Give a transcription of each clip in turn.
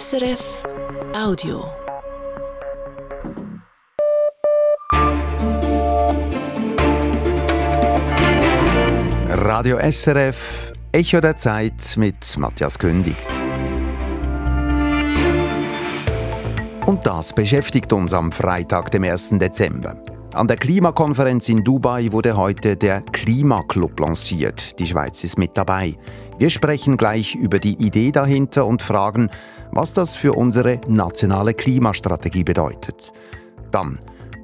SRF Audio. Radio SRF Echo der Zeit mit Matthias Kündig. Und das beschäftigt uns am Freitag, dem 1. Dezember. An der Klimakonferenz in Dubai wurde heute der Klimaclub lanciert. Die Schweiz ist mit dabei. Wir sprechen gleich über die Idee dahinter und fragen, was das für unsere nationale Klimastrategie bedeutet. Dann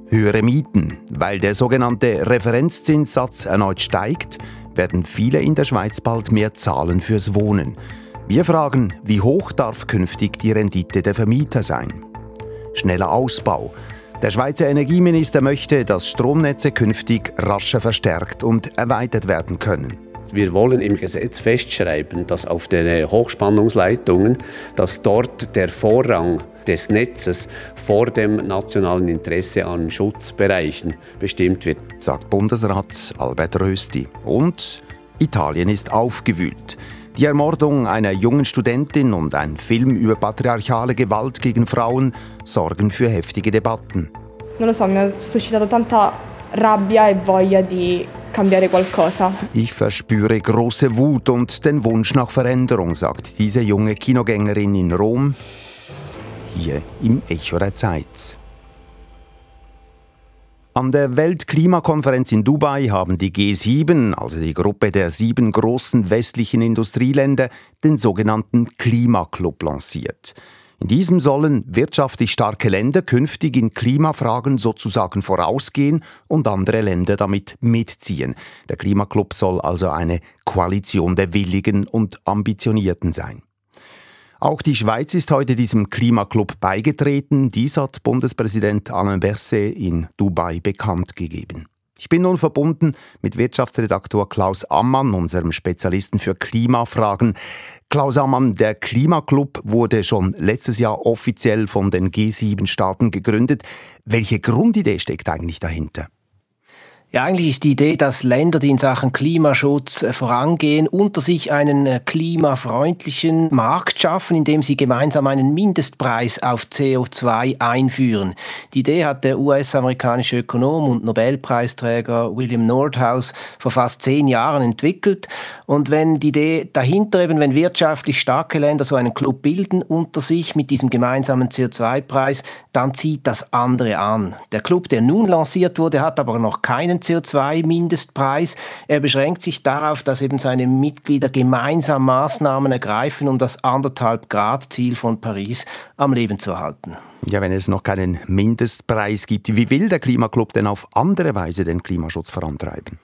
höhere Mieten. Weil der sogenannte Referenzzinssatz erneut steigt, werden viele in der Schweiz bald mehr zahlen fürs Wohnen. Wir fragen, wie hoch darf künftig die Rendite der Vermieter sein? Schneller Ausbau. Der Schweizer Energieminister möchte, dass Stromnetze künftig rascher verstärkt und erweitert werden können. Wir wollen im Gesetz festschreiben, dass auf den Hochspannungsleitungen, dass dort der Vorrang des Netzes vor dem nationalen Interesse an Schutzbereichen bestimmt wird. Sagt Bundesrat Albert Rösti. Und Italien ist aufgewühlt. Die Ermordung einer jungen Studentin und ein Film über patriarchale Gewalt gegen Frauen sorgen für heftige Debatten. E. Ich verspüre große Wut und den Wunsch nach Veränderung, sagt diese junge Kinogängerin in Rom, hier im Echo der Zeit. An der Weltklimakonferenz in Dubai haben die G7, also die Gruppe der sieben großen westlichen Industrieländer, den sogenannten Klimaclub lanciert. In diesem sollen wirtschaftlich starke Länder künftig in Klimafragen sozusagen vorausgehen und andere Länder damit mitziehen. Der Klimaclub soll also eine Koalition der Willigen und Ambitionierten sein. Auch die Schweiz ist heute diesem Klimaclub beigetreten. Dies hat Bundespräsident Alain Berset in Dubai bekannt gegeben. Ich bin nun verbunden mit Wirtschaftsredaktor Klaus Ammann, unserem Spezialisten für Klimafragen. Klaus Ammann, der Klimaclub wurde schon letztes Jahr offiziell von den G7-Staaten gegründet. Welche Grundidee steckt eigentlich dahinter? Ja, eigentlich ist die Idee, dass Länder, die in Sachen Klimaschutz äh, vorangehen, unter sich einen äh, klimafreundlichen Markt schaffen, indem sie gemeinsam einen Mindestpreis auf CO2 einführen. Die Idee hat der US-amerikanische Ökonom und Nobelpreisträger William Nordhaus vor fast zehn Jahren entwickelt. Und wenn die Idee dahinter eben, wenn wirtschaftlich starke Länder so einen Club bilden unter sich mit diesem gemeinsamen CO2-Preis, dann zieht das andere an. Der Club, der nun lanciert wurde, hat aber noch keinen CO2-Mindestpreis. Er beschränkt sich darauf, dass eben seine Mitglieder gemeinsam Maßnahmen ergreifen, um das anderthalb Grad Ziel von Paris am Leben zu erhalten. Ja, wenn es noch keinen Mindestpreis gibt, wie will der Klimaclub denn auf andere Weise den Klimaschutz vorantreiben?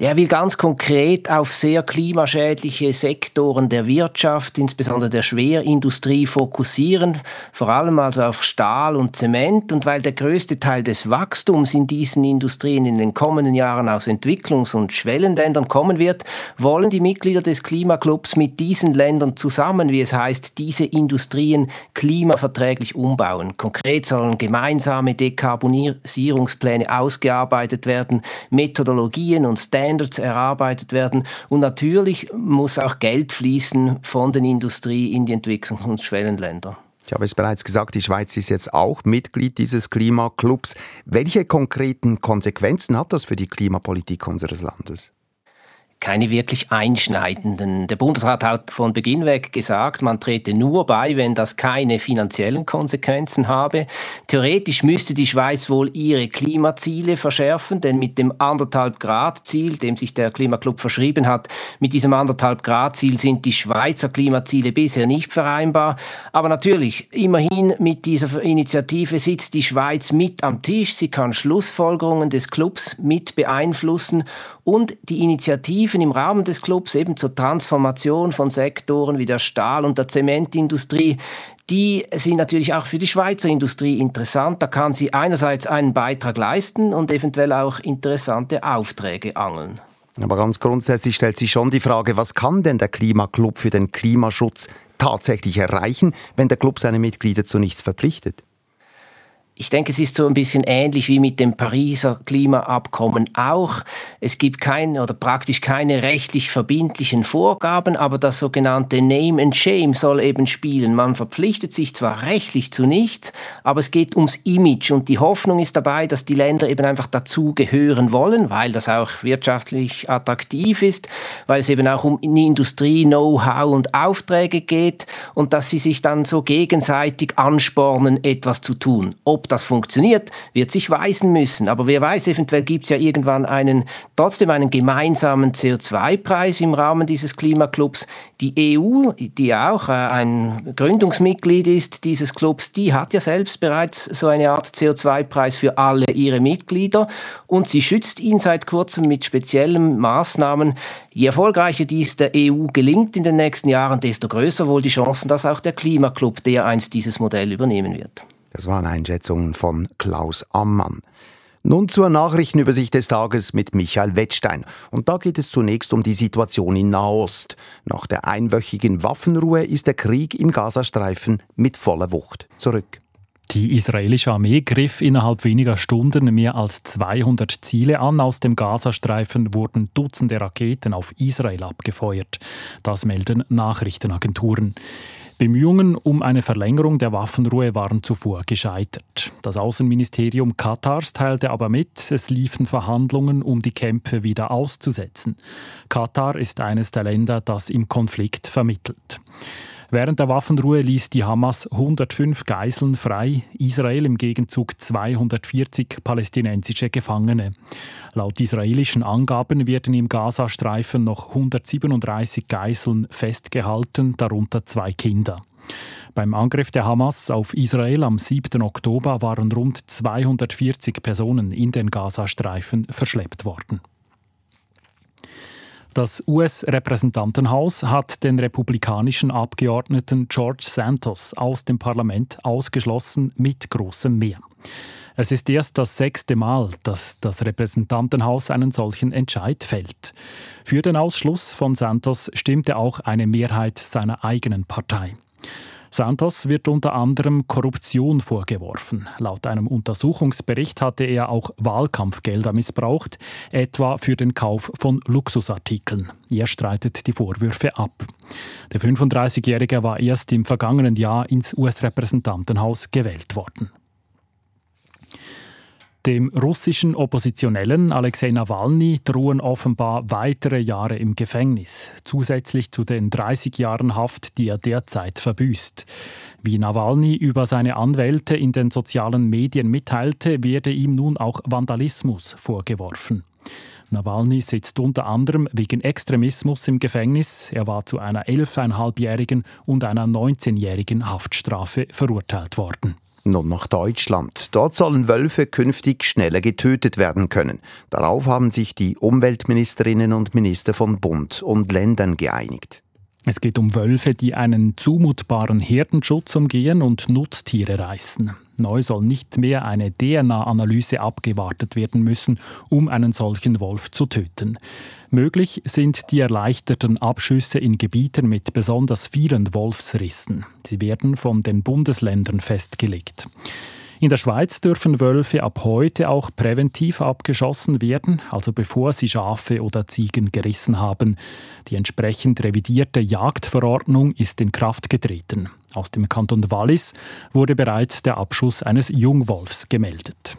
Er will ganz konkret auf sehr klimaschädliche Sektoren der Wirtschaft, insbesondere der Schwerindustrie, fokussieren, vor allem also auf Stahl und Zement. Und weil der größte Teil des Wachstums in diesen Industrien in den kommenden Jahren aus Entwicklungs- und Schwellenländern kommen wird, wollen die Mitglieder des Klimaclubs mit diesen Ländern zusammen, wie es heißt, diese Industrien klimaverträglich umbauen. Konkret sollen gemeinsame Dekarbonisierungspläne ausgearbeitet werden, Methodologien und Standards Standards erarbeitet werden. Und natürlich muss auch Geld fließen von den Industrie in die Entwicklungs- und Schwellenländer. Ich habe es bereits gesagt, die Schweiz ist jetzt auch Mitglied dieses Klimaclubs. Welche konkreten Konsequenzen hat das für die Klimapolitik unseres Landes? Keine wirklich einschneidenden. Der Bundesrat hat von Beginn weg gesagt, man trete nur bei, wenn das keine finanziellen Konsequenzen habe. Theoretisch müsste die Schweiz wohl ihre Klimaziele verschärfen, denn mit dem anderthalb Grad Ziel, dem sich der Klimaclub verschrieben hat, mit diesem anderthalb Grad Ziel sind die Schweizer Klimaziele bisher nicht vereinbar. Aber natürlich, immerhin mit dieser Initiative sitzt die Schweiz mit am Tisch. Sie kann Schlussfolgerungen des Clubs mit beeinflussen und die Initiative Initiativen im Rahmen des Clubs eben zur Transformation von Sektoren wie der Stahl- und der Zementindustrie, die sind natürlich auch für die Schweizer Industrie interessant. Da kann sie einerseits einen Beitrag leisten und eventuell auch interessante Aufträge angeln. Aber ganz grundsätzlich stellt sich schon die Frage, was kann denn der Klimaclub für den Klimaschutz tatsächlich erreichen, wenn der Club seine Mitglieder zu nichts verpflichtet? Ich denke, es ist so ein bisschen ähnlich wie mit dem Pariser Klimaabkommen auch. Es gibt keine oder praktisch keine rechtlich verbindlichen Vorgaben, aber das sogenannte Name and Shame soll eben spielen. Man verpflichtet sich zwar rechtlich zu nichts, aber es geht ums Image und die Hoffnung ist dabei, dass die Länder eben einfach dazu gehören wollen, weil das auch wirtschaftlich attraktiv ist, weil es eben auch um Industrie, Know-how und Aufträge geht und dass sie sich dann so gegenseitig anspornen, etwas zu tun. Ob das funktioniert, wird sich weisen müssen. Aber wer weiß, eventuell gibt es ja irgendwann einen, trotzdem einen gemeinsamen CO2-Preis im Rahmen dieses Klimaclubs. Die EU, die auch äh, ein Gründungsmitglied ist dieses Clubs, die hat ja selbst bereits so eine Art CO2-Preis für alle ihre Mitglieder und sie schützt ihn seit kurzem mit speziellen Maßnahmen. Je erfolgreicher dies der EU gelingt in den nächsten Jahren, desto größer wohl die Chancen, dass auch der Klimaclub dereinst dieses Modell übernehmen wird. Das waren Einschätzungen von Klaus Ammann. Nun zur Nachrichtenübersicht des Tages mit Michael Wettstein. Und da geht es zunächst um die Situation in Nahost. Nach der einwöchigen Waffenruhe ist der Krieg im Gazastreifen mit voller Wucht zurück. Die israelische Armee griff innerhalb weniger Stunden mehr als 200 Ziele an. Aus dem Gazastreifen wurden Dutzende Raketen auf Israel abgefeuert. Das melden Nachrichtenagenturen. Bemühungen um eine Verlängerung der Waffenruhe waren zuvor gescheitert. Das Außenministerium Katars teilte aber mit, es liefen Verhandlungen, um die Kämpfe wieder auszusetzen. Katar ist eines der Länder, das im Konflikt vermittelt. Während der Waffenruhe ließ die Hamas 105 Geiseln frei, Israel im Gegenzug 240 palästinensische Gefangene. Laut israelischen Angaben werden im Gazastreifen noch 137 Geiseln festgehalten, darunter zwei Kinder. Beim Angriff der Hamas auf Israel am 7. Oktober waren rund 240 Personen in den Gazastreifen verschleppt worden. Das US-Repräsentantenhaus hat den republikanischen Abgeordneten George Santos aus dem Parlament ausgeschlossen mit großem Mehr. Es ist erst das sechste Mal, dass das Repräsentantenhaus einen solchen Entscheid fällt. Für den Ausschluss von Santos stimmte auch eine Mehrheit seiner eigenen Partei. Santos wird unter anderem Korruption vorgeworfen. Laut einem Untersuchungsbericht hatte er auch Wahlkampfgelder missbraucht, etwa für den Kauf von Luxusartikeln. Er streitet die Vorwürfe ab. Der 35-Jährige war erst im vergangenen Jahr ins US-Repräsentantenhaus gewählt worden. Dem russischen Oppositionellen Alexei Nawalny drohen offenbar weitere Jahre im Gefängnis, zusätzlich zu den 30 Jahren Haft, die er derzeit verbüßt. Wie Nawalny über seine Anwälte in den sozialen Medien mitteilte, werde ihm nun auch Vandalismus vorgeworfen. Nawalny sitzt unter anderem wegen Extremismus im Gefängnis. Er war zu einer 11,5-jährigen und einer 19-jährigen Haftstrafe verurteilt worden. Nun nach Deutschland. Dort sollen Wölfe künftig schneller getötet werden können. Darauf haben sich die Umweltministerinnen und Minister von Bund und Ländern geeinigt. Es geht um Wölfe, die einen zumutbaren Herdenschutz umgehen und Nutztiere reißen. Neu soll nicht mehr eine DNA-Analyse abgewartet werden müssen, um einen solchen Wolf zu töten. Möglich sind die erleichterten Abschüsse in Gebieten mit besonders vielen Wolfsrissen. Sie werden von den Bundesländern festgelegt. In der Schweiz dürfen Wölfe ab heute auch präventiv abgeschossen werden, also bevor sie Schafe oder Ziegen gerissen haben. Die entsprechend revidierte Jagdverordnung ist in Kraft getreten. Aus dem Kanton Wallis wurde bereits der Abschuss eines Jungwolfs gemeldet.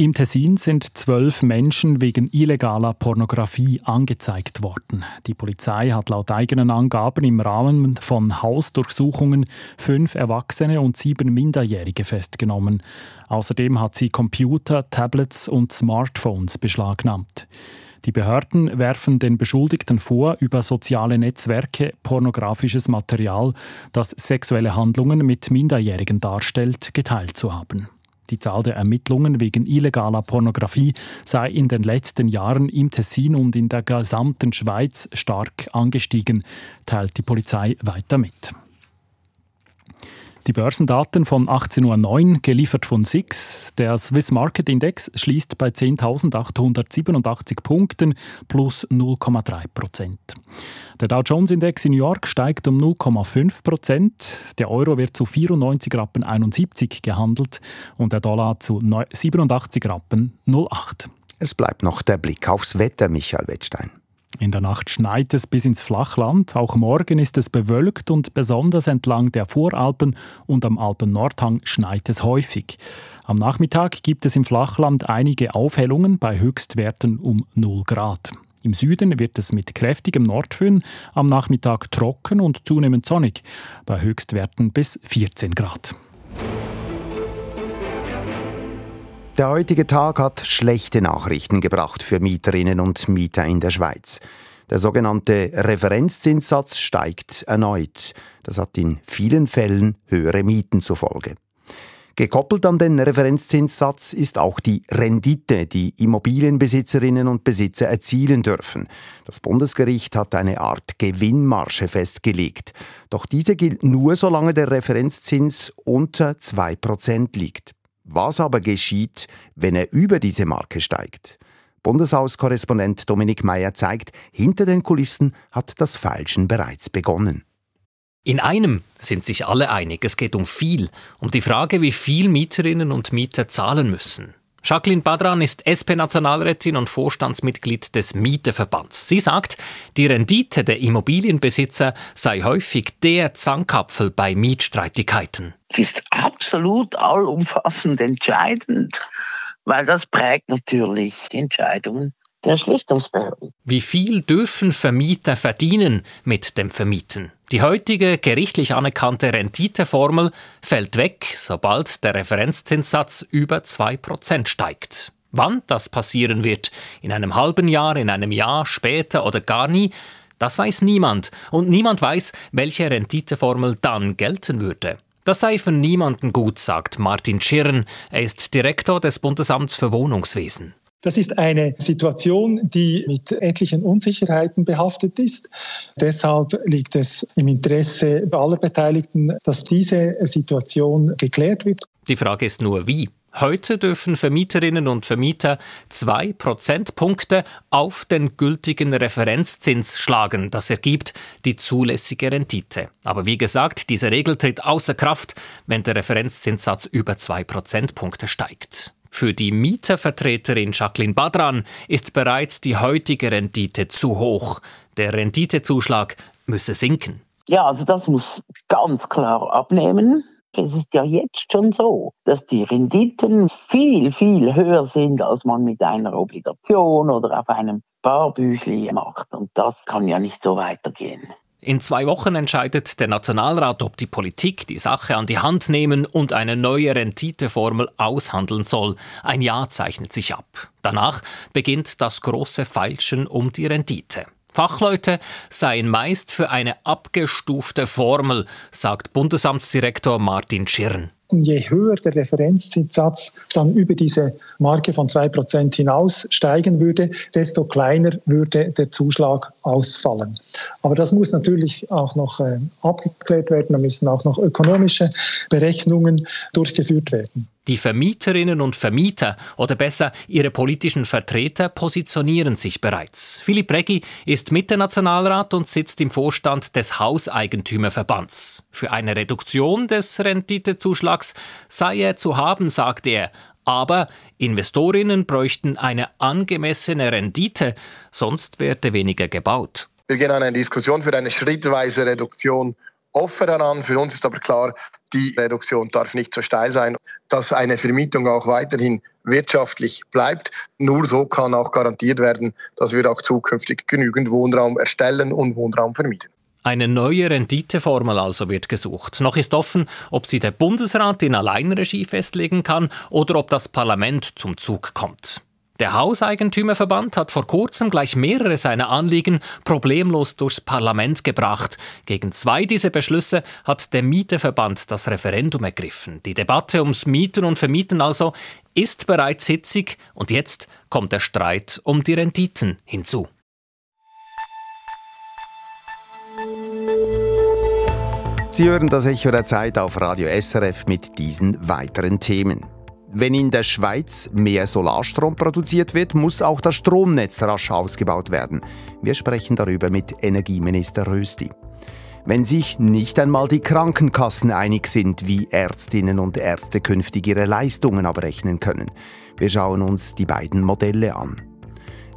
Im Tessin sind zwölf Menschen wegen illegaler Pornografie angezeigt worden. Die Polizei hat laut eigenen Angaben im Rahmen von Hausdurchsuchungen fünf Erwachsene und sieben Minderjährige festgenommen. Außerdem hat sie Computer, Tablets und Smartphones beschlagnahmt. Die Behörden werfen den Beschuldigten vor, über soziale Netzwerke pornografisches Material, das sexuelle Handlungen mit Minderjährigen darstellt, geteilt zu haben. Die Zahl der Ermittlungen wegen illegaler Pornografie sei in den letzten Jahren im Tessin und in der gesamten Schweiz stark angestiegen, teilt die Polizei weiter mit. Die Börsendaten von 18.09 Uhr, geliefert von SIX. Der Swiss Market Index schließt bei 10.887 Punkten plus 0,3 Prozent. Der Dow Jones Index in New York steigt um 0,5 Prozent. Der Euro wird zu 94 Rappen 71 gehandelt und der Dollar zu 87 Rappen 08. Es bleibt noch der Blick aufs Wetter, Michael Wettstein. In der Nacht schneit es bis ins Flachland. Auch morgen ist es bewölkt und besonders entlang der Voralpen und am Alpen-Nordhang schneit es häufig. Am Nachmittag gibt es im Flachland einige Aufhellungen bei Höchstwerten um 0 Grad. Im Süden wird es mit kräftigem Nordföhn am Nachmittag trocken und zunehmend sonnig, bei Höchstwerten bis 14 Grad. Der heutige Tag hat schlechte Nachrichten gebracht für Mieterinnen und Mieter in der Schweiz. Der sogenannte Referenzzinssatz steigt erneut. Das hat in vielen Fällen höhere Mieten zur Folge. Gekoppelt an den Referenzzinssatz ist auch die Rendite, die Immobilienbesitzerinnen und Besitzer erzielen dürfen. Das Bundesgericht hat eine Art Gewinnmarge festgelegt. Doch diese gilt nur, solange der Referenzzins unter 2% liegt. Was aber geschieht, wenn er über diese Marke steigt? Bundeshauskorrespondent Dominik Mayer zeigt, hinter den Kulissen hat das Falschen bereits begonnen. In einem sind sich alle einig, es geht um viel, um die Frage, wie viel Mieterinnen und Mieter zahlen müssen. Jacqueline Badran ist SP-Nationalrätin und Vorstandsmitglied des Mieterverbands. Sie sagt, die Rendite der Immobilienbesitzer sei häufig der Zankapfel bei Mietstreitigkeiten. Es ist absolut allumfassend entscheidend, weil das prägt natürlich die Entscheidungen der Schlichtungsbehörden. Wie viel dürfen Vermieter verdienen mit dem Vermieten? Die heutige gerichtlich anerkannte Renditeformel fällt weg, sobald der Referenzzinssatz über 2% steigt. Wann das passieren wird, in einem halben Jahr, in einem Jahr, später oder gar nie, das weiß niemand. Und niemand weiß, welche Renditeformel dann gelten würde. Das sei für niemanden gut, sagt Martin Schirren. Er ist Direktor des Bundesamts für Wohnungswesen. Das ist eine Situation, die mit etlichen Unsicherheiten behaftet ist. Deshalb liegt es im Interesse aller Beteiligten, dass diese Situation geklärt wird. Die Frage ist nur, wie. Heute dürfen Vermieterinnen und Vermieter zwei Prozentpunkte auf den gültigen Referenzzins schlagen. Das ergibt die zulässige Rendite. Aber wie gesagt, diese Regel tritt außer Kraft, wenn der Referenzzinssatz über zwei Prozentpunkte steigt. Für die Mietervertreterin Jacqueline Badran ist bereits die heutige Rendite zu hoch. Der Renditezuschlag müsse sinken. Ja, also das muss ganz klar abnehmen. Es ist ja jetzt schon so, dass die Renditen viel, viel höher sind, als man mit einer Obligation oder auf einem Barbüchli macht. Und das kann ja nicht so weitergehen. In zwei Wochen entscheidet der Nationalrat, ob die Politik die Sache an die Hand nehmen und eine neue Renditeformel aushandeln soll. Ein Jahr zeichnet sich ab. Danach beginnt das große Feilschen um die Rendite. Fachleute seien meist für eine abgestufte Formel, sagt Bundesamtsdirektor Martin Schirn. Je höher der Referenzzinssatz dann über diese Marke von 2% hinaus steigen würde, desto kleiner würde der Zuschlag ausfallen. Aber das muss natürlich auch noch äh, abgeklärt werden, da müssen auch noch ökonomische Berechnungen durchgeführt werden. Die Vermieterinnen und Vermieter oder besser ihre politischen Vertreter positionieren sich bereits. Philipp Reggi ist Mitte-Nationalrat und sitzt im Vorstand des Hauseigentümerverbands. Für eine Reduktion des Renditezuschlags sei er zu haben, sagt er. Aber Investorinnen bräuchten eine angemessene Rendite, sonst werde weniger gebaut. Wir gehen an eine Diskussion für eine schrittweise Reduktion offen daran. Für uns ist aber klar, die Reduktion darf nicht so steil sein, dass eine Vermietung auch weiterhin wirtschaftlich bleibt. Nur so kann auch garantiert werden, dass wir auch zukünftig genügend Wohnraum erstellen und Wohnraum vermieten. Eine neue Renditeformel also wird gesucht. Noch ist offen, ob sie der Bundesrat in Alleinregie festlegen kann oder ob das Parlament zum Zug kommt. Der Hauseigentümerverband hat vor kurzem gleich mehrere seiner Anliegen problemlos durchs Parlament gebracht. Gegen zwei dieser Beschlüsse hat der Mieterverband das Referendum ergriffen. Die Debatte ums Mieten und Vermieten also ist bereits hitzig und jetzt kommt der Streit um die Renditen hinzu. Sie hören das Echo der Zeit auf Radio SRF mit diesen weiteren Themen. Wenn in der Schweiz mehr Solarstrom produziert wird, muss auch das Stromnetz rasch ausgebaut werden. Wir sprechen darüber mit Energieminister Rösti. Wenn sich nicht einmal die Krankenkassen einig sind, wie Ärztinnen und Ärzte künftig ihre Leistungen abrechnen können. Wir schauen uns die beiden Modelle an.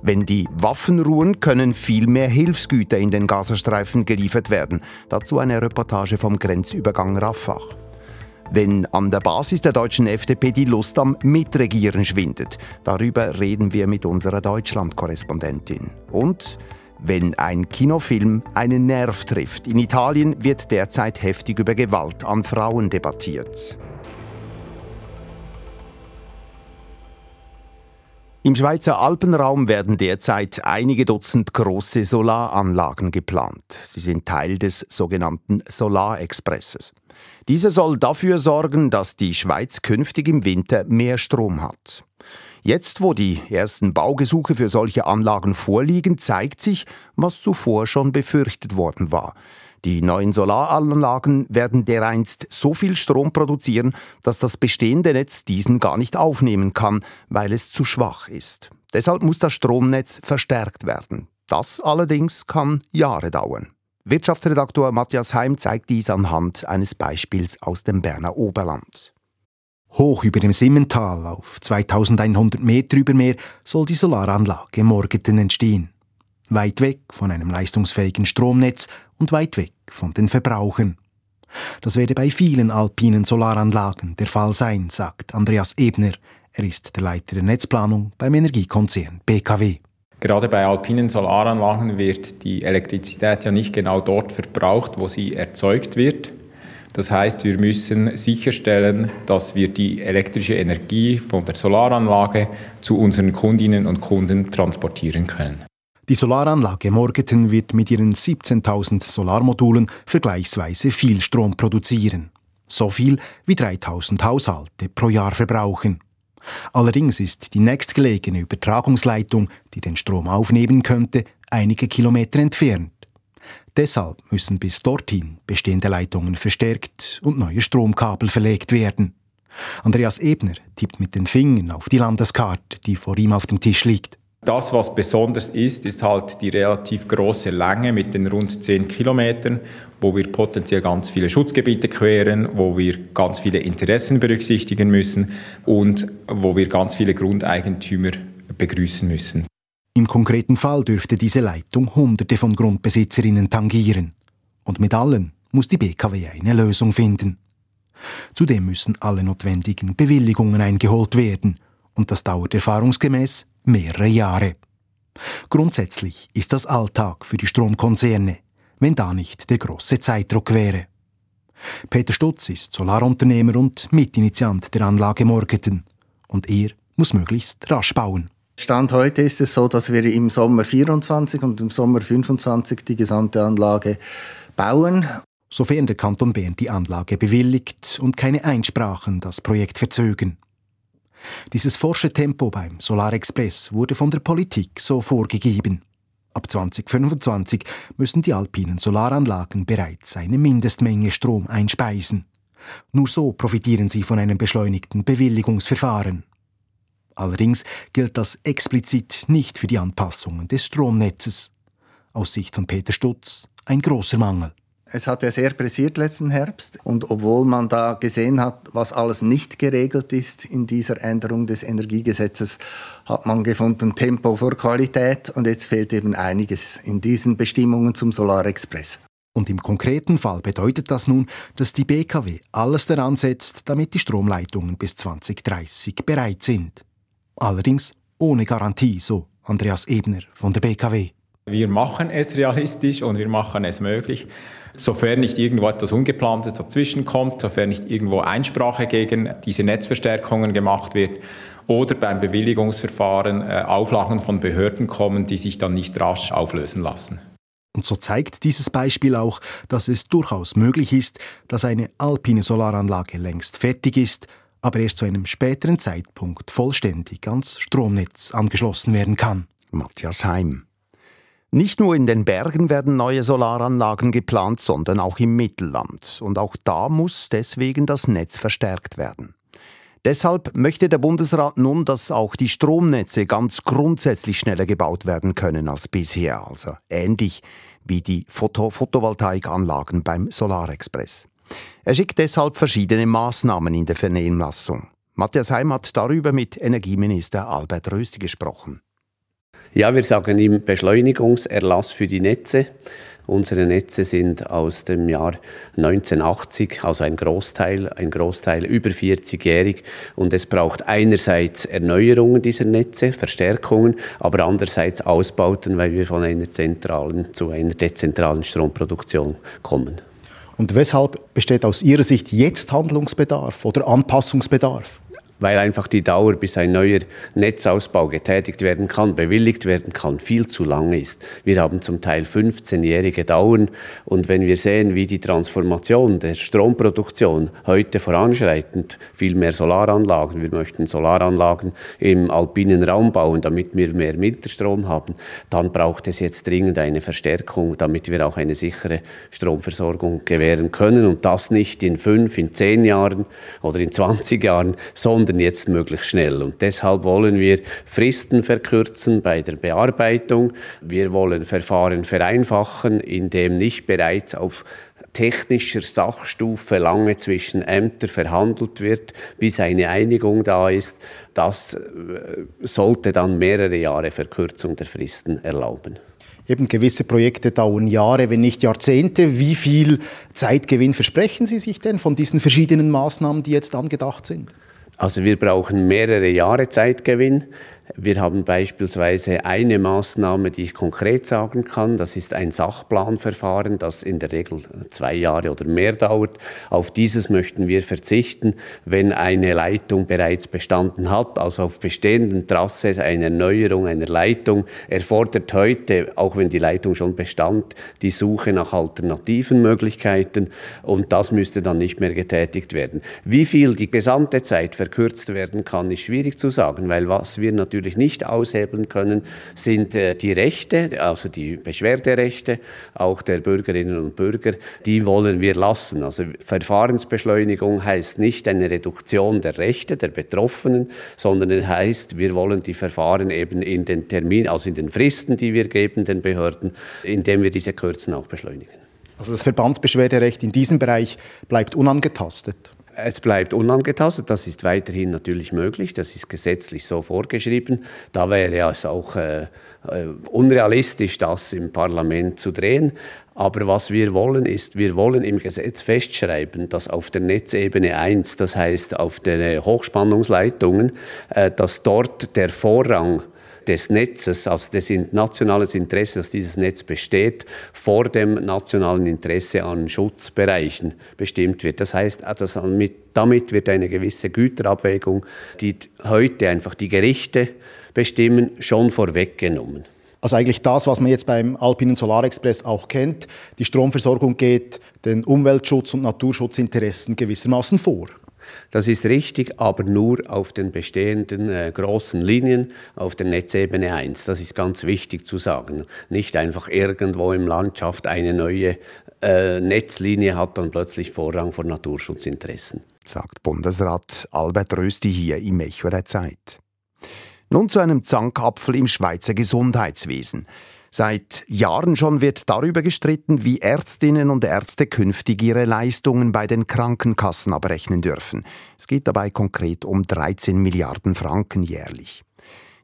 Wenn die Waffen ruhen, können viel mehr Hilfsgüter in den Gazastreifen geliefert werden. Dazu eine Reportage vom Grenzübergang Rafah. Wenn an der Basis der deutschen FDP die Lust am Mitregieren schwindet, darüber reden wir mit unserer Deutschland-Korrespondentin. Und wenn ein Kinofilm einen Nerv trifft. In Italien wird derzeit heftig über Gewalt an Frauen debattiert. Im Schweizer Alpenraum werden derzeit einige Dutzend große Solaranlagen geplant. Sie sind Teil des sogenannten Solarexpresses. Dieser soll dafür sorgen, dass die Schweiz künftig im Winter mehr Strom hat. Jetzt, wo die ersten Baugesuche für solche Anlagen vorliegen, zeigt sich, was zuvor schon befürchtet worden war. Die neuen Solaranlagen werden dereinst so viel Strom produzieren, dass das bestehende Netz diesen gar nicht aufnehmen kann, weil es zu schwach ist. Deshalb muss das Stromnetz verstärkt werden. Das allerdings kann Jahre dauern. Wirtschaftsredaktor Matthias Heim zeigt dies anhand eines Beispiels aus dem Berner Oberland. Hoch über dem Simmental, auf 2100 Meter über Meer, soll die Solaranlage Morgeten entstehen weit weg von einem leistungsfähigen Stromnetz und weit weg von den Verbrauchern. Das werde bei vielen alpinen Solaranlagen der Fall sein, sagt Andreas Ebner. Er ist der Leiter der Netzplanung beim Energiekonzern BKW. Gerade bei alpinen Solaranlagen wird die Elektrizität ja nicht genau dort verbraucht, wo sie erzeugt wird. Das heißt, wir müssen sicherstellen, dass wir die elektrische Energie von der Solaranlage zu unseren Kundinnen und Kunden transportieren können. Die Solaranlage Morgeten wird mit ihren 17.000 Solarmodulen vergleichsweise viel Strom produzieren. So viel wie 3000 Haushalte pro Jahr verbrauchen. Allerdings ist die nächstgelegene Übertragungsleitung, die den Strom aufnehmen könnte, einige Kilometer entfernt. Deshalb müssen bis dorthin bestehende Leitungen verstärkt und neue Stromkabel verlegt werden. Andreas Ebner tippt mit den Fingern auf die Landeskarte, die vor ihm auf dem Tisch liegt. Das, was besonders ist, ist halt die relativ große Länge mit den rund 10 Kilometern, wo wir potenziell ganz viele Schutzgebiete queren, wo wir ganz viele Interessen berücksichtigen müssen und wo wir ganz viele Grundeigentümer begrüßen müssen. Im konkreten Fall dürfte diese Leitung Hunderte von Grundbesitzerinnen tangieren. Und mit allen muss die BKW eine Lösung finden. Zudem müssen alle notwendigen Bewilligungen eingeholt werden. Und das dauert erfahrungsgemäß mehrere Jahre. Grundsätzlich ist das Alltag für die Stromkonzerne, wenn da nicht der große Zeitdruck wäre. Peter Stutz ist Solarunternehmer und Mitinitiant der Anlage Morgeten und er muss möglichst rasch bauen. Stand heute ist es so, dass wir im Sommer 24 und im Sommer 25 die gesamte Anlage bauen. Sofern der Kanton Bern die Anlage bewilligt und keine Einsprachen das Projekt verzögern. Dieses forsche Tempo beim Solarexpress wurde von der Politik so vorgegeben. Ab 2025 müssen die alpinen Solaranlagen bereits eine Mindestmenge Strom einspeisen. Nur so profitieren sie von einem beschleunigten Bewilligungsverfahren. Allerdings gilt das explizit nicht für die Anpassungen des Stromnetzes. Aus Sicht von Peter Stutz ein großer Mangel. Es hat ja sehr pressiert letzten Herbst und obwohl man da gesehen hat, was alles nicht geregelt ist in dieser Änderung des Energiegesetzes, hat man gefunden Tempo vor Qualität und jetzt fehlt eben einiges in diesen Bestimmungen zum Solarexpress. Und im konkreten Fall bedeutet das nun, dass die BKW alles daran setzt, damit die Stromleitungen bis 2030 bereit sind. Allerdings ohne Garantie, so Andreas Ebner von der BKW. Wir machen es realistisch und wir machen es möglich sofern nicht irgendwo etwas Ungeplantes dazwischen kommt, sofern nicht irgendwo Einsprache gegen diese Netzverstärkungen gemacht wird oder beim Bewilligungsverfahren äh, Auflagen von Behörden kommen, die sich dann nicht rasch auflösen lassen. Und so zeigt dieses Beispiel auch, dass es durchaus möglich ist, dass eine alpine Solaranlage längst fertig ist, aber erst zu einem späteren Zeitpunkt vollständig ans Stromnetz angeschlossen werden kann. Matthias Heim. Nicht nur in den Bergen werden neue Solaranlagen geplant, sondern auch im Mittelland. Und auch da muss deswegen das Netz verstärkt werden. Deshalb möchte der Bundesrat nun, dass auch die Stromnetze ganz grundsätzlich schneller gebaut werden können als bisher, also ähnlich wie die Photo Photovoltaikanlagen beim Solarexpress. Er schickt deshalb verschiedene Maßnahmen in der Vernehmlassung. Matthias Heim hat darüber mit Energieminister Albert Rösti gesprochen. Ja, wir sagen ihm Beschleunigungserlass für die Netze. Unsere Netze sind aus dem Jahr 1980, also ein Großteil, ein Großteil über 40-jährig. Und es braucht einerseits Erneuerungen dieser Netze, Verstärkungen, aber andererseits Ausbauten, weil wir von einer zentralen zu einer dezentralen Stromproduktion kommen. Und weshalb besteht aus Ihrer Sicht jetzt Handlungsbedarf oder Anpassungsbedarf? Weil einfach die Dauer, bis ein neuer Netzausbau getätigt werden kann, bewilligt werden kann, viel zu lang ist. Wir haben zum Teil 15-jährige Dauern und wenn wir sehen, wie die Transformation der Stromproduktion heute voranschreitend, viel mehr Solaranlagen, wir möchten Solaranlagen im alpinen Raum bauen, damit wir mehr Winterstrom haben, dann braucht es jetzt dringend eine Verstärkung, damit wir auch eine sichere Stromversorgung gewähren können und das nicht in fünf, in zehn Jahren oder in 20 Jahren, sondern sondern jetzt möglichst schnell. Und deshalb wollen wir Fristen verkürzen bei der Bearbeitung. Wir wollen Verfahren vereinfachen, indem nicht bereits auf technischer Sachstufe lange zwischen Ämtern verhandelt wird, bis eine Einigung da ist. Das äh, sollte dann mehrere Jahre Verkürzung der Fristen erlauben. Eben gewisse Projekte dauern Jahre, wenn nicht Jahrzehnte. Wie viel Zeitgewinn versprechen Sie sich denn von diesen verschiedenen Maßnahmen, die jetzt angedacht sind? Also wir brauchen mehrere Jahre Zeitgewinn. Wir haben beispielsweise eine Maßnahme, die ich konkret sagen kann. Das ist ein Sachplanverfahren, das in der Regel zwei Jahre oder mehr dauert. Auf dieses möchten wir verzichten, wenn eine Leitung bereits bestanden hat. Also auf bestehenden Trasse eine Erneuerung einer Leitung erfordert heute, auch wenn die Leitung schon bestand, die Suche nach alternativen Möglichkeiten. Und das müsste dann nicht mehr getätigt werden. Wie viel die gesamte Zeit verkürzt werden kann, ist schwierig zu sagen, weil was wir natürlich natürlich nicht aushebeln können, sind äh, die Rechte, also die Beschwerderechte, auch der Bürgerinnen und Bürger, die wollen wir lassen. Also Verfahrensbeschleunigung heißt nicht eine Reduktion der Rechte der Betroffenen, sondern es heißt, wir wollen die Verfahren eben in den Termin, also in den Fristen, die wir geben den Behörden, indem wir diese Kürzen auch beschleunigen. Also das Verbandsbeschwerderecht in diesem Bereich bleibt unangetastet. Es bleibt unangetastet, das ist weiterhin natürlich möglich, das ist gesetzlich so vorgeschrieben. Da wäre es auch äh, äh, unrealistisch, das im Parlament zu drehen. Aber was wir wollen, ist, wir wollen im Gesetz festschreiben, dass auf der Netzebene 1, das heißt auf den Hochspannungsleitungen, äh, dass dort der Vorrang des Netzes, also das nationales Interesse, dass dieses Netz besteht, vor dem nationalen Interesse an Schutzbereichen bestimmt wird. Das heißt, dass damit wird eine gewisse Güterabwägung, die heute einfach die Gerichte bestimmen, schon vorweggenommen. Also eigentlich das, was man jetzt beim Alpinen Solarexpress auch kennt. Die Stromversorgung geht den Umweltschutz- und Naturschutzinteressen gewissermaßen vor. Das ist richtig, aber nur auf den bestehenden äh, großen Linien auf der Netzebene 1. Das ist ganz wichtig zu sagen. Nicht einfach irgendwo im Landschaft eine neue äh, Netzlinie hat dann plötzlich Vorrang vor Naturschutzinteressen. Sagt Bundesrat Albert Rösti hier im Echo der Zeit. Nun zu einem Zankapfel im Schweizer Gesundheitswesen. Seit Jahren schon wird darüber gestritten, wie Ärztinnen und Ärzte künftig ihre Leistungen bei den Krankenkassen abrechnen dürfen. Es geht dabei konkret um 13 Milliarden Franken jährlich.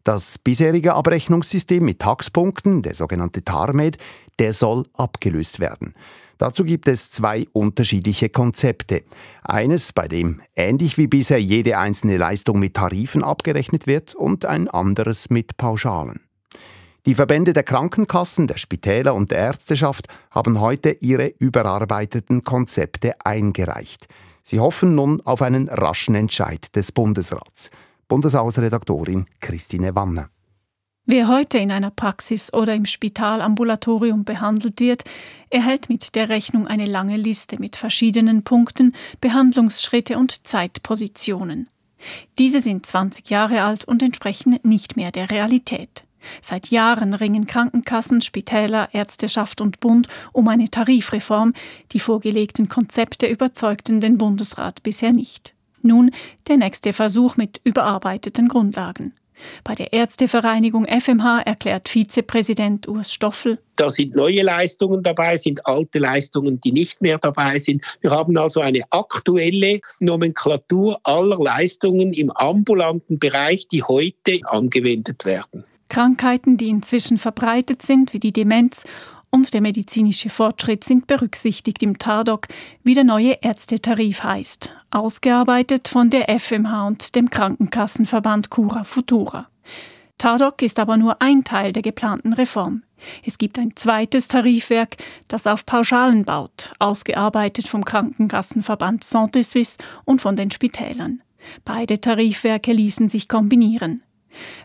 Das bisherige Abrechnungssystem mit Taxpunkten, der sogenannte TARMED, der soll abgelöst werden. Dazu gibt es zwei unterschiedliche Konzepte. Eines, bei dem ähnlich wie bisher jede einzelne Leistung mit Tarifen abgerechnet wird und ein anderes mit Pauschalen. Die Verbände der Krankenkassen, der Spitäler und der Ärzteschaft haben heute ihre überarbeiteten Konzepte eingereicht. Sie hoffen nun auf einen raschen Entscheid des Bundesrats. Bundeshausredaktorin Christine Wanne. Wer heute in einer Praxis oder im Spitalambulatorium behandelt wird, erhält mit der Rechnung eine lange Liste mit verschiedenen Punkten, Behandlungsschritte und Zeitpositionen. Diese sind 20 Jahre alt und entsprechen nicht mehr der Realität. Seit Jahren ringen Krankenkassen, Spitäler, Ärzteschaft und Bund um eine Tarifreform. Die vorgelegten Konzepte überzeugten den Bundesrat bisher nicht. Nun der nächste Versuch mit überarbeiteten Grundlagen. Bei der Ärztevereinigung FMH erklärt Vizepräsident Urs Stoffel. Da sind neue Leistungen dabei, sind alte Leistungen, die nicht mehr dabei sind. Wir haben also eine aktuelle Nomenklatur aller Leistungen im ambulanten Bereich, die heute angewendet werden. Krankheiten, die inzwischen verbreitet sind, wie die Demenz und der medizinische Fortschritt sind berücksichtigt im TARDOC, wie der neue Ärztetarif heißt, ausgearbeitet von der FMH und dem Krankenkassenverband Cura Futura. TARDOC ist aber nur ein Teil der geplanten Reform. Es gibt ein zweites Tarifwerk, das auf Pauschalen baut, ausgearbeitet vom Krankenkassenverband Santé Suisse und von den Spitälern. Beide Tarifwerke ließen sich kombinieren.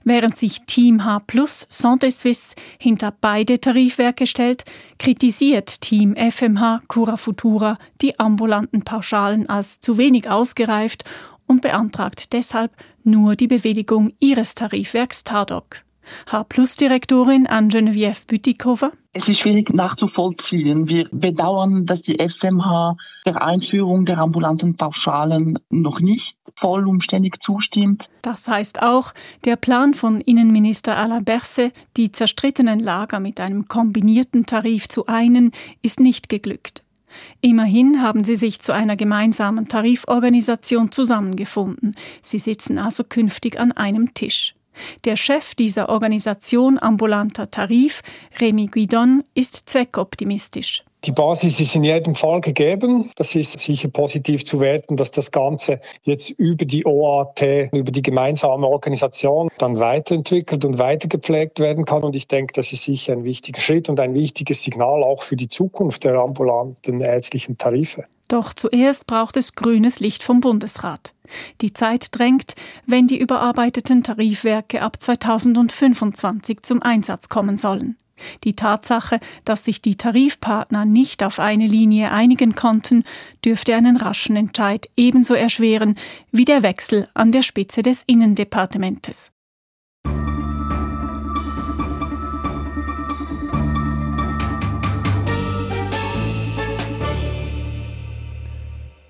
Während sich Team H Plus Santé Suisse hinter beide Tarifwerke stellt, kritisiert Team FMH Cura Futura die ambulanten Pauschalen als zu wenig ausgereift und beantragt deshalb nur die Bewilligung ihres Tarifwerks TARDOC. H-Plus-Direktorin Anne-Geneviève Bütikofer. Es ist schwierig nachzuvollziehen. Wir bedauern, dass die FMH der Einführung der ambulanten Pauschalen noch nicht vollumständig zustimmt. Das heißt auch, der Plan von Innenminister Alain Berset, die zerstrittenen Lager mit einem kombinierten Tarif zu einen, ist nicht geglückt. Immerhin haben sie sich zu einer gemeinsamen Tariforganisation zusammengefunden. Sie sitzen also künftig an einem Tisch. Der Chef dieser Organisation Ambulanter Tarif, Remy Guidon, ist zweckoptimistisch. Die Basis ist in jedem Fall gegeben. Das ist sicher positiv zu werten, dass das Ganze jetzt über die OAT, über die gemeinsame Organisation dann weiterentwickelt und weitergepflegt werden kann. Und ich denke, das ist sicher ein wichtiger Schritt und ein wichtiges Signal auch für die Zukunft der ambulanten ärztlichen Tarife. Doch zuerst braucht es grünes Licht vom Bundesrat. Die Zeit drängt, wenn die überarbeiteten Tarifwerke ab 2025 zum Einsatz kommen sollen. Die Tatsache, dass sich die Tarifpartner nicht auf eine Linie einigen konnten, dürfte einen raschen Entscheid ebenso erschweren wie der Wechsel an der Spitze des Innendepartementes.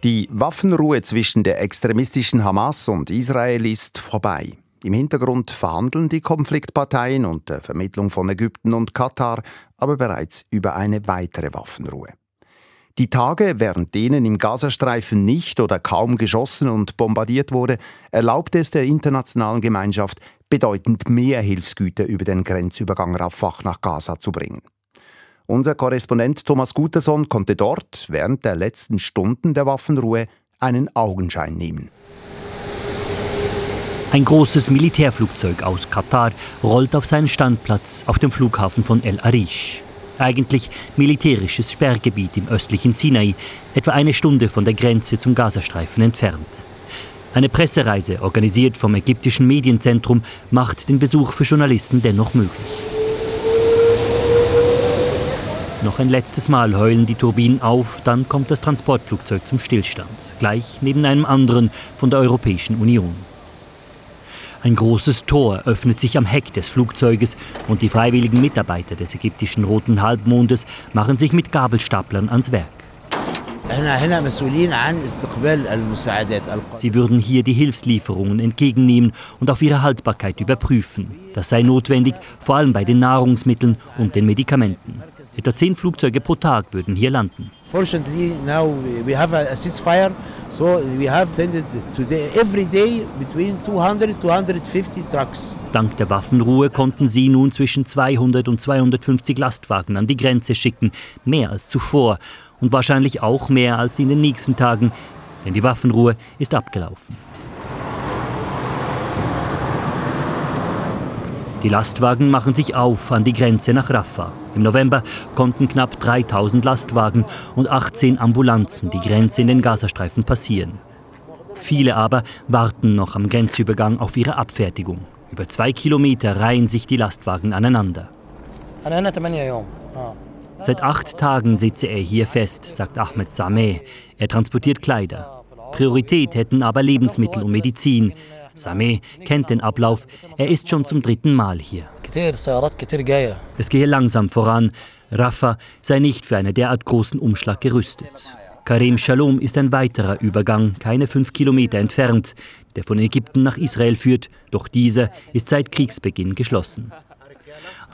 Die Waffenruhe zwischen der extremistischen Hamas und Israel ist vorbei. Im Hintergrund verhandeln die Konfliktparteien unter Vermittlung von Ägypten und Katar aber bereits über eine weitere Waffenruhe. Die Tage, während denen im Gazastreifen nicht oder kaum geschossen und bombardiert wurde, erlaubte es der internationalen Gemeinschaft, bedeutend mehr Hilfsgüter über den Grenzübergang Rafah nach Gaza zu bringen. Unser Korrespondent Thomas Guterson konnte dort während der letzten Stunden der Waffenruhe einen Augenschein nehmen. Ein großes Militärflugzeug aus Katar rollt auf seinen Standplatz auf dem Flughafen von El Arish. Eigentlich militärisches Sperrgebiet im östlichen Sinai, etwa eine Stunde von der Grenze zum Gazastreifen entfernt. Eine Pressereise, organisiert vom ägyptischen Medienzentrum, macht den Besuch für Journalisten dennoch möglich. Noch ein letztes Mal heulen die Turbinen auf, dann kommt das Transportflugzeug zum Stillstand, gleich neben einem anderen von der Europäischen Union. Ein großes Tor öffnet sich am Heck des Flugzeuges und die freiwilligen Mitarbeiter des ägyptischen Roten Halbmondes machen sich mit Gabelstaplern ans Werk. Sie würden hier die Hilfslieferungen entgegennehmen und auf ihre Haltbarkeit überprüfen. Das sei notwendig, vor allem bei den Nahrungsmitteln und den Medikamenten. Etwa zehn Flugzeuge pro Tag würden hier landen. Fortunately, now we have a ceasefire. So we have sent today every day between 200 250 trucks. Dank der Waffenruhe konnten sie nun zwischen 200 und 250 Lastwagen an die Grenze schicken, mehr als zuvor und wahrscheinlich auch mehr als in den nächsten Tagen, denn die Waffenruhe ist abgelaufen. Die Lastwagen machen sich auf an die Grenze nach Rafah. Im November konnten knapp 3000 Lastwagen und 18 Ambulanzen die Grenze in den Gazastreifen passieren. Viele aber warten noch am Grenzübergang auf ihre Abfertigung. Über zwei Kilometer reihen sich die Lastwagen aneinander. Seit acht Tagen sitze er hier fest, sagt Ahmed Sameh. Er transportiert Kleider. Priorität hätten aber Lebensmittel und Medizin. Sameh kennt den Ablauf. Er ist schon zum dritten Mal hier. Es gehe langsam voran. Rafah sei nicht für einen derart großen Umschlag gerüstet. Karim Shalom ist ein weiterer Übergang, keine fünf Kilometer entfernt, der von Ägypten nach Israel führt, doch dieser ist seit Kriegsbeginn geschlossen.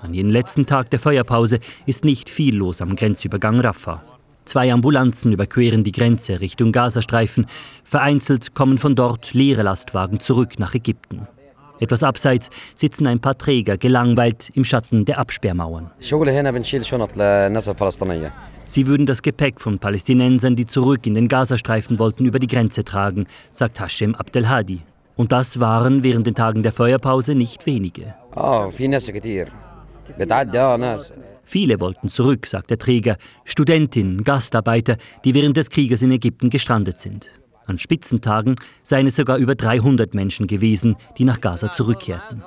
An jenem letzten Tag der Feuerpause ist nicht viel los am Grenzübergang Rafah. Zwei Ambulanzen überqueren die Grenze Richtung Gazastreifen. Vereinzelt kommen von dort leere Lastwagen zurück nach Ägypten. Etwas abseits sitzen ein paar Träger gelangweilt im Schatten der Absperrmauern. Sie würden das Gepäck von Palästinensern, die zurück in den Gazastreifen wollten, über die Grenze tragen, sagt Hashem Abdelhadi. Und das waren während den Tagen der Feuerpause nicht wenige. Viele wollten zurück, sagt der Träger, Studentinnen, Gastarbeiter, die während des Krieges in Ägypten gestrandet sind. An Spitzentagen seien es sogar über 300 Menschen gewesen, die nach Gaza zurückkehrten.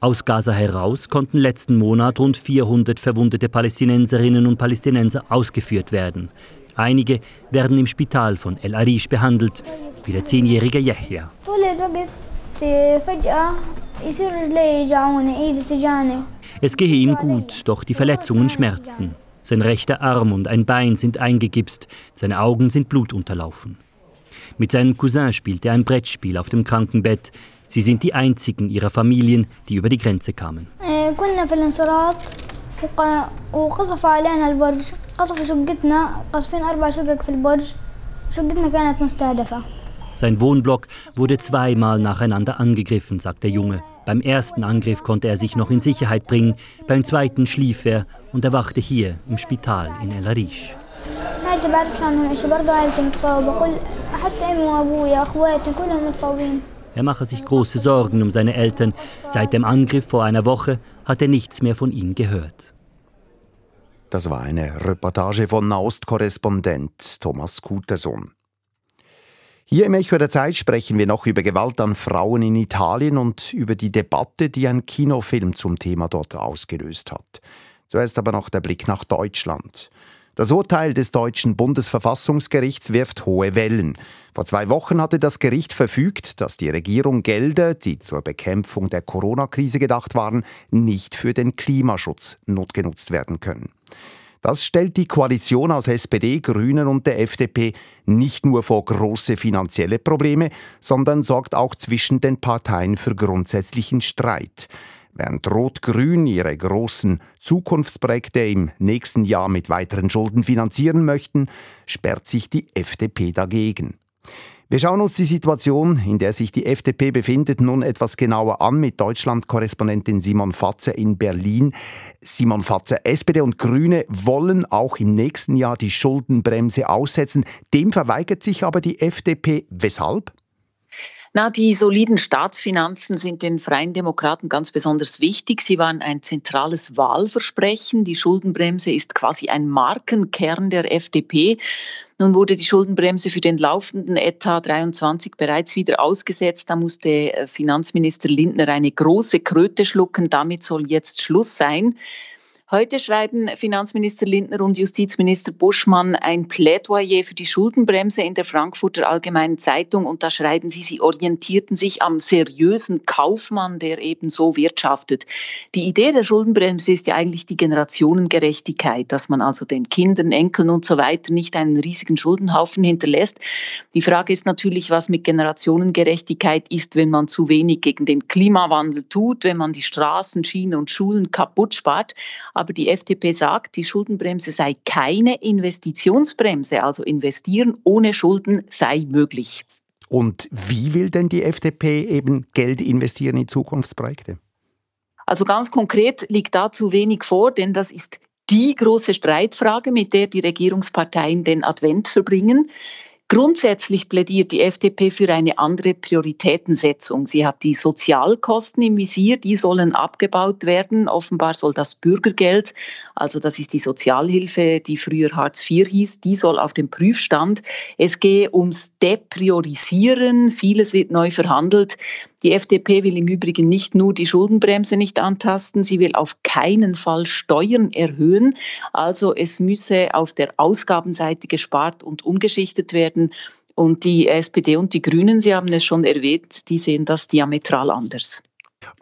Aus Gaza heraus konnten letzten Monat rund 400 verwundete Palästinenserinnen und Palästinenser ausgeführt werden. Einige werden im Spital von El Arish behandelt, wie der zehnjährige Yahya. Es gehe ihm gut, doch die Verletzungen schmerzten. Sein rechter Arm und ein Bein sind eingegipst, seine Augen sind blutunterlaufen. Mit seinem Cousin spielt er ein Brettspiel auf dem Krankenbett. Sie sind die einzigen ihrer Familien, die über die Grenze kamen. Sein Wohnblock wurde zweimal nacheinander angegriffen, sagt der Junge. Beim ersten Angriff konnte er sich noch in Sicherheit bringen, beim zweiten schlief er und erwachte hier im Spital in El Arish. Er mache sich große Sorgen um seine Eltern. Seit dem Angriff vor einer Woche hat er nichts mehr von ihnen gehört. Das war eine Reportage von Nahost-Korrespondent Thomas Kutersohn. Hier im Echo der Zeit sprechen wir noch über Gewalt an Frauen in Italien und über die Debatte, die ein Kinofilm zum Thema dort ausgelöst hat. Zuerst aber noch der Blick nach Deutschland. Das Urteil des deutschen Bundesverfassungsgerichts wirft hohe Wellen. Vor zwei Wochen hatte das Gericht verfügt, dass die Regierung Gelder, die zur Bekämpfung der Corona-Krise gedacht waren, nicht für den Klimaschutz notgenutzt werden können. Das stellt die Koalition aus SPD, Grünen und der FDP nicht nur vor große finanzielle Probleme, sondern sorgt auch zwischen den Parteien für grundsätzlichen Streit. Während Rot-Grün ihre großen Zukunftsprojekte im nächsten Jahr mit weiteren Schulden finanzieren möchten, sperrt sich die FDP dagegen. Wir schauen uns die Situation, in der sich die FDP befindet, nun etwas genauer an mit Deutschland-Korrespondentin Simon Fatze in Berlin. Simon Fatze, SPD und Grüne wollen auch im nächsten Jahr die Schuldenbremse aussetzen. Dem verweigert sich aber die FDP. Weshalb? Na, die soliden Staatsfinanzen sind den Freien Demokraten ganz besonders wichtig. Sie waren ein zentrales Wahlversprechen. Die Schuldenbremse ist quasi ein Markenkern der FDP. Nun wurde die Schuldenbremse für den laufenden Etat 23 bereits wieder ausgesetzt. Da musste Finanzminister Lindner eine große Kröte schlucken. Damit soll jetzt Schluss sein. Heute schreiben Finanzminister Lindner und Justizminister Buschmann ein Plädoyer für die Schuldenbremse in der Frankfurter Allgemeinen Zeitung und da schreiben sie, sie orientierten sich am seriösen Kaufmann, der eben so wirtschaftet. Die Idee der Schuldenbremse ist ja eigentlich die Generationengerechtigkeit, dass man also den Kindern, Enkeln und so weiter nicht einen riesigen Schuldenhaufen hinterlässt. Die Frage ist natürlich, was mit Generationengerechtigkeit ist, wenn man zu wenig gegen den Klimawandel tut, wenn man die Straßen, Schienen und Schulen kaputt spart. Aber die FDP sagt, die Schuldenbremse sei keine Investitionsbremse, also investieren ohne Schulden sei möglich. Und wie will denn die FDP eben Geld investieren in Zukunftsprojekte? Also ganz konkret liegt da zu wenig vor, denn das ist die große Streitfrage, mit der die Regierungsparteien den Advent verbringen. Grundsätzlich plädiert die FDP für eine andere Prioritätensetzung. Sie hat die Sozialkosten im Visier, die sollen abgebaut werden. Offenbar soll das Bürgergeld, also das ist die Sozialhilfe, die früher Hartz IV hieß, die soll auf dem Prüfstand. Es gehe ums Depriorisieren, vieles wird neu verhandelt. Die FDP will im Übrigen nicht nur die Schuldenbremse nicht antasten, sie will auf keinen Fall Steuern erhöhen. Also es müsse auf der Ausgabenseite gespart und umgeschichtet werden. Und die SPD und die Grünen, Sie haben es schon erwähnt, die sehen das diametral anders.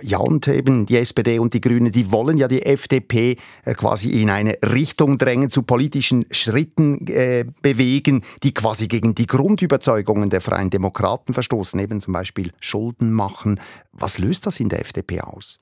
Ja, und eben die SPD und die Grünen, die wollen ja die FDP äh, quasi in eine Richtung drängen, zu politischen Schritten äh, bewegen, die quasi gegen die Grundüberzeugungen der Freien Demokraten verstoßen, eben zum Beispiel Schulden machen. Was löst das in der FDP aus?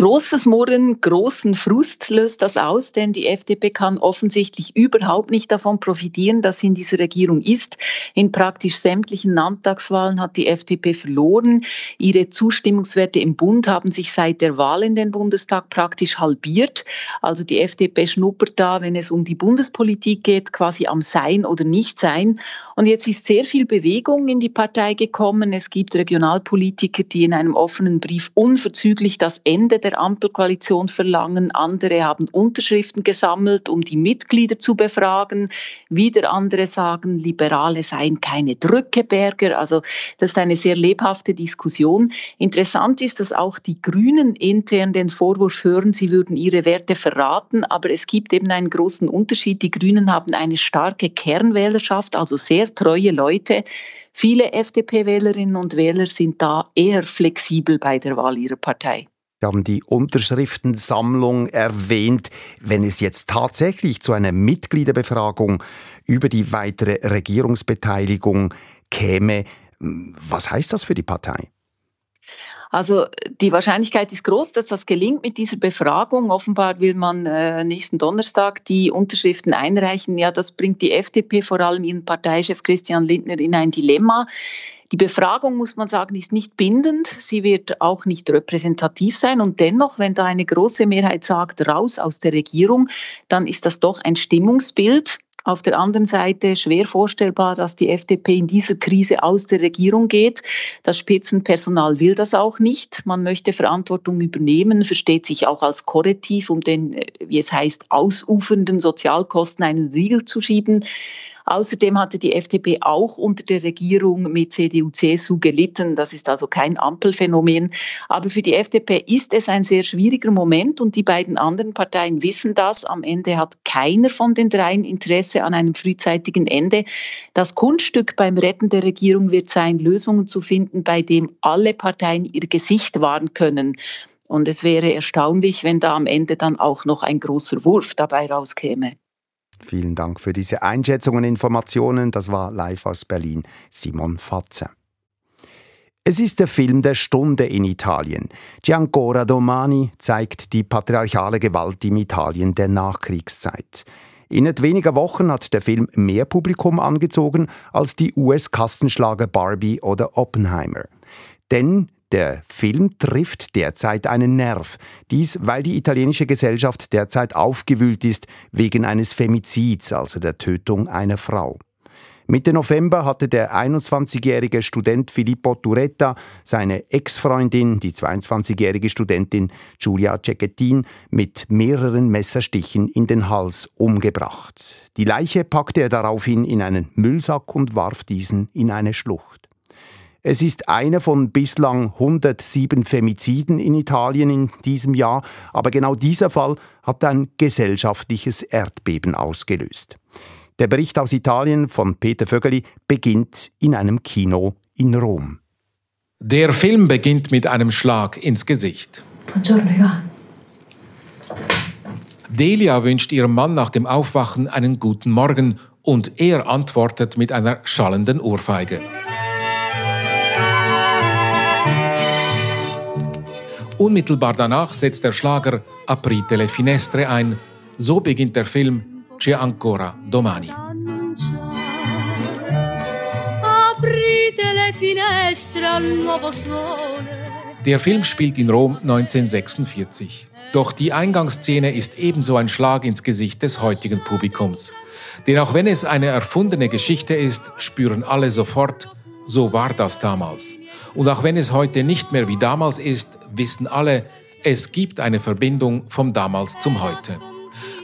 Großes Murren, großen Frust löst das aus, denn die FDP kann offensichtlich überhaupt nicht davon profitieren, dass sie in dieser Regierung ist. In praktisch sämtlichen Landtagswahlen hat die FDP verloren. Ihre Zustimmungswerte im Bund haben sich seit der Wahl in den Bundestag praktisch halbiert. Also die FDP schnuppert da, wenn es um die Bundespolitik geht, quasi am Sein oder Nichtsein. Und jetzt ist sehr viel Bewegung in die Partei gekommen. Es gibt Regionalpolitiker, die in einem offenen Brief unverzüglich das Ende der Ampelkoalition verlangen. Andere haben Unterschriften gesammelt, um die Mitglieder zu befragen. Wieder andere sagen, Liberale seien keine Drückeberger. Also das ist eine sehr lebhafte Diskussion. Interessant ist, dass auch die Grünen intern den Vorwurf hören, sie würden ihre Werte verraten. Aber es gibt eben einen großen Unterschied. Die Grünen haben eine starke Kernwählerschaft, also sehr treue Leute. Viele FDP-Wählerinnen und Wähler sind da eher flexibel bei der Wahl ihrer Partei. Sie haben die Unterschriftensammlung erwähnt. Wenn es jetzt tatsächlich zu einer Mitgliederbefragung über die weitere Regierungsbeteiligung käme, was heißt das für die Partei? Also die Wahrscheinlichkeit ist groß, dass das gelingt mit dieser Befragung. Offenbar will man äh, nächsten Donnerstag die Unterschriften einreichen. Ja, das bringt die FDP, vor allem ihren Parteichef Christian Lindner, in ein Dilemma. Die Befragung, muss man sagen, ist nicht bindend. Sie wird auch nicht repräsentativ sein. Und dennoch, wenn da eine große Mehrheit sagt, raus aus der Regierung, dann ist das doch ein Stimmungsbild. Auf der anderen Seite schwer vorstellbar, dass die FDP in dieser Krise aus der Regierung geht. Das Spitzenpersonal will das auch nicht. Man möchte Verantwortung übernehmen, versteht sich auch als Korrektiv, um den, wie es heißt, ausufernden Sozialkosten einen Riegel zu schieben. Außerdem hatte die FDP auch unter der Regierung mit CDU-CSU gelitten. Das ist also kein Ampelphänomen. Aber für die FDP ist es ein sehr schwieriger Moment und die beiden anderen Parteien wissen das. Am Ende hat keiner von den dreien Interesse an einem frühzeitigen Ende. Das Kunststück beim Retten der Regierung wird sein, Lösungen zu finden, bei dem alle Parteien ihr Gesicht wahren können. Und es wäre erstaunlich, wenn da am Ende dann auch noch ein großer Wurf dabei rauskäme. Vielen Dank für diese Einschätzungen und Informationen. Das war live aus Berlin Simon Fatze. Es ist der Film der Stunde in Italien. Giancora Domani zeigt die patriarchale Gewalt im Italien der Nachkriegszeit. Innerhalb weniger Wochen hat der Film mehr Publikum angezogen als die US-Kassenschlager Barbie oder Oppenheimer. Denn der Film trifft derzeit einen Nerv. Dies, weil die italienische Gesellschaft derzeit aufgewühlt ist wegen eines Femizids, also der Tötung einer Frau. Mitte November hatte der 21-jährige Student Filippo Turetta seine Ex-Freundin, die 22-jährige Studentin Giulia Cecchettin, mit mehreren Messerstichen in den Hals umgebracht. Die Leiche packte er daraufhin in einen Müllsack und warf diesen in eine Schlucht. Es ist einer von bislang 107 Femiziden in Italien in diesem Jahr, aber genau dieser Fall hat ein gesellschaftliches Erdbeben ausgelöst. Der Bericht aus Italien von Peter Vögeli beginnt in einem Kino in Rom. Der Film beginnt mit einem Schlag ins Gesicht. Buongiorno, Ivan. Delia wünscht ihrem Mann nach dem Aufwachen einen guten Morgen und er antwortet mit einer schallenden Ohrfeige. Unmittelbar danach setzt der Schlager Aprite le finestre ein. So beginnt der Film C'è ancora domani. Der Film spielt in Rom 1946. Doch die Eingangsszene ist ebenso ein Schlag ins Gesicht des heutigen Publikums. Denn auch wenn es eine erfundene Geschichte ist, spüren alle sofort, so war das damals. Und auch wenn es heute nicht mehr wie damals ist, wissen alle, es gibt eine Verbindung vom damals zum heute.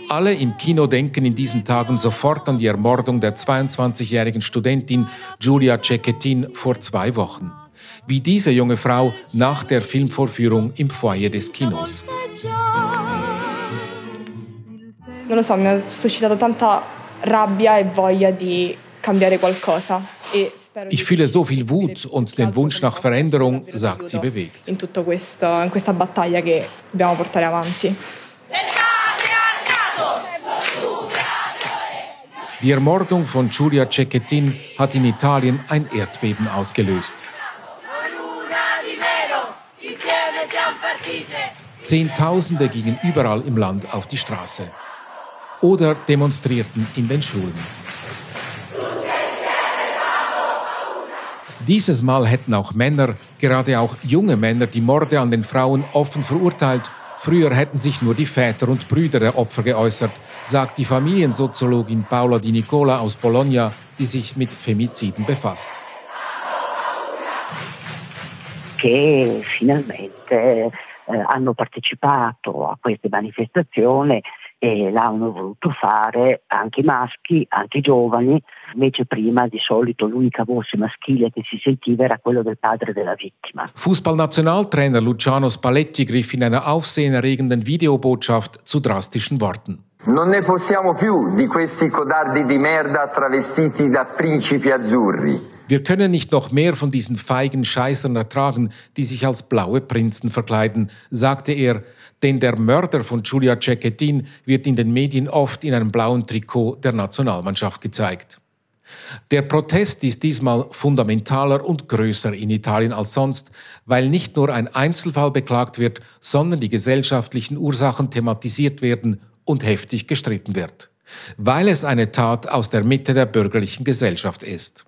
Alle im Kino denken in diesen Tagen sofort an die Ermordung der 22-jährigen Studentin Giulia Cecchettin vor zwei Wochen. Wie diese junge Frau nach der Filmvorführung im Foyer des Kinos. Non lo so, mi ha suscitato tanta rabbia e voglia di ich fühle so viel Wut und den Wunsch nach Veränderung, sagt sie bewegt. In tutta questa, in questa battaglia che dobbiamo portare avanti. Die Ermordung von Giulia Cecchettin hat in Italien ein Erdbeben ausgelöst. Zehntausende gingen überall im Land auf die Straße oder demonstrierten in den Schulen. Dieses Mal hätten auch Männer, gerade auch junge Männer, die Morde an den Frauen offen verurteilt. Früher hätten sich nur die Väter und Brüder der Opfer geäußert, sagt die Familiensoziologin Paola Di Nicola aus Bologna, die sich mit Femiziden befasst. Che finalmente eh, hanno partecipato a queste manifestazioni e l'hanno voluto fare anche maschi, anche giovani, invece prima di solito l'unica voce maschile che si sentiva era quello del padre della vittima. Fußballnationaltrainer Luciano Spalletti griff in einer aufsehenerregenden Videobotschaft zu drastischen Worten. Non ne possiamo più di questi codardi di merda travestiti da principi azzurri. Wir können nicht noch mehr von diesen feigen Scheißern ertragen, die sich als blaue Prinzen verkleiden, sagte er, denn der Mörder von Giulia Cecchettin wird in den Medien oft in einem blauen Trikot der Nationalmannschaft gezeigt. Der Protest ist diesmal fundamentaler und größer in Italien als sonst, weil nicht nur ein Einzelfall beklagt wird, sondern die gesellschaftlichen Ursachen thematisiert werden und heftig gestritten wird, weil es eine Tat aus der Mitte der bürgerlichen Gesellschaft ist.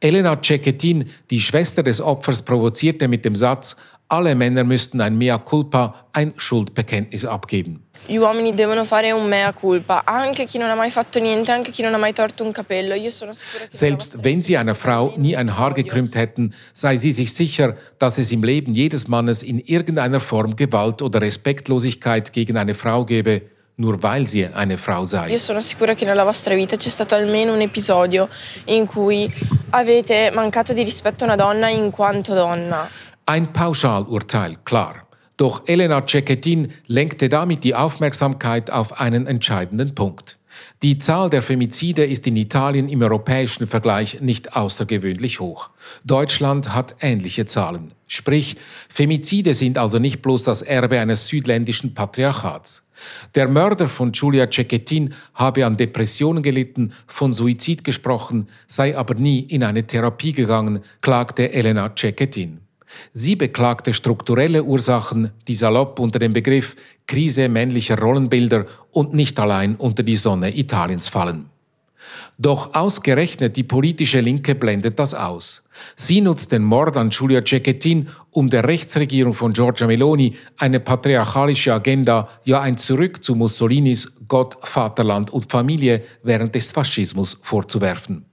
Elena Cecchettin, die Schwester des Opfers, provozierte mit dem Satz, alle Männer müssten ein Mea culpa, ein Schuldbekenntnis abgeben. Gli uomini devono fare un mea culpa, anche chi non ha mai fatto niente, anche chi non ha mai torto un capello. Io sono sicura che Selbst wenn sie einer Frau nie ein Haar gekrümmt hätten, sei sie sich sicher, dass es im Leben jedes Mannes in irgendeiner Form Gewalt oder Respektlosigkeit gegen eine Frau gebe nur weil sie eine Frau sei. Io sono sicura che nella vostra vita c'è stato almeno un episodio in cui avete mancato di rispetto a una donna in quanto donna. Ein Pauschalurteil, klar. Doch Elena Cecchettin lenkte damit die Aufmerksamkeit auf einen entscheidenden Punkt. Die Zahl der Femizide ist in Italien im europäischen Vergleich nicht außergewöhnlich hoch. Deutschland hat ähnliche Zahlen. Sprich, Femizide sind also nicht bloß das Erbe eines südländischen Patriarchats. Der Mörder von Giulia Cecchettin habe an Depressionen gelitten, von Suizid gesprochen, sei aber nie in eine Therapie gegangen, klagte Elena Cecchettin. Sie beklagte strukturelle Ursachen, die salopp unter dem Begriff Krise männlicher Rollenbilder und nicht allein unter die Sonne Italiens fallen. Doch ausgerechnet die politische Linke blendet das aus. Sie nutzt den Mord an Giulia Cecchettin, um der Rechtsregierung von Giorgia Meloni eine patriarchalische Agenda, ja ein Zurück zu Mussolinis Gott, Vaterland und Familie während des Faschismus vorzuwerfen.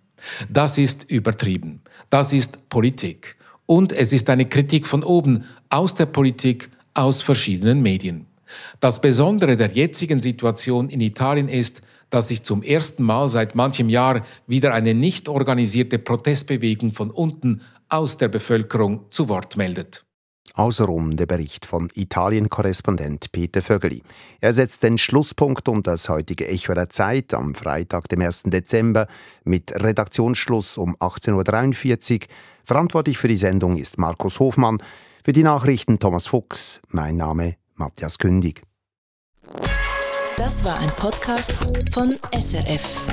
Das ist übertrieben. Das ist Politik. Und es ist eine Kritik von oben, aus der Politik, aus verschiedenen Medien. Das Besondere der jetzigen Situation in Italien ist, dass sich zum ersten Mal seit manchem Jahr wieder eine nicht organisierte Protestbewegung von unten aus der Bevölkerung zu Wort meldet. Außerrum der Bericht von Italien-Korrespondent Peter Vögeli. Er setzt den Schlusspunkt um das heutige Echo der Zeit am Freitag, dem 1. Dezember, mit Redaktionsschluss um 18.43 Uhr. Verantwortlich für die Sendung ist Markus Hofmann, für die Nachrichten Thomas Fuchs. Mein Name Matthias Kündig. Das war ein Podcast von SRF.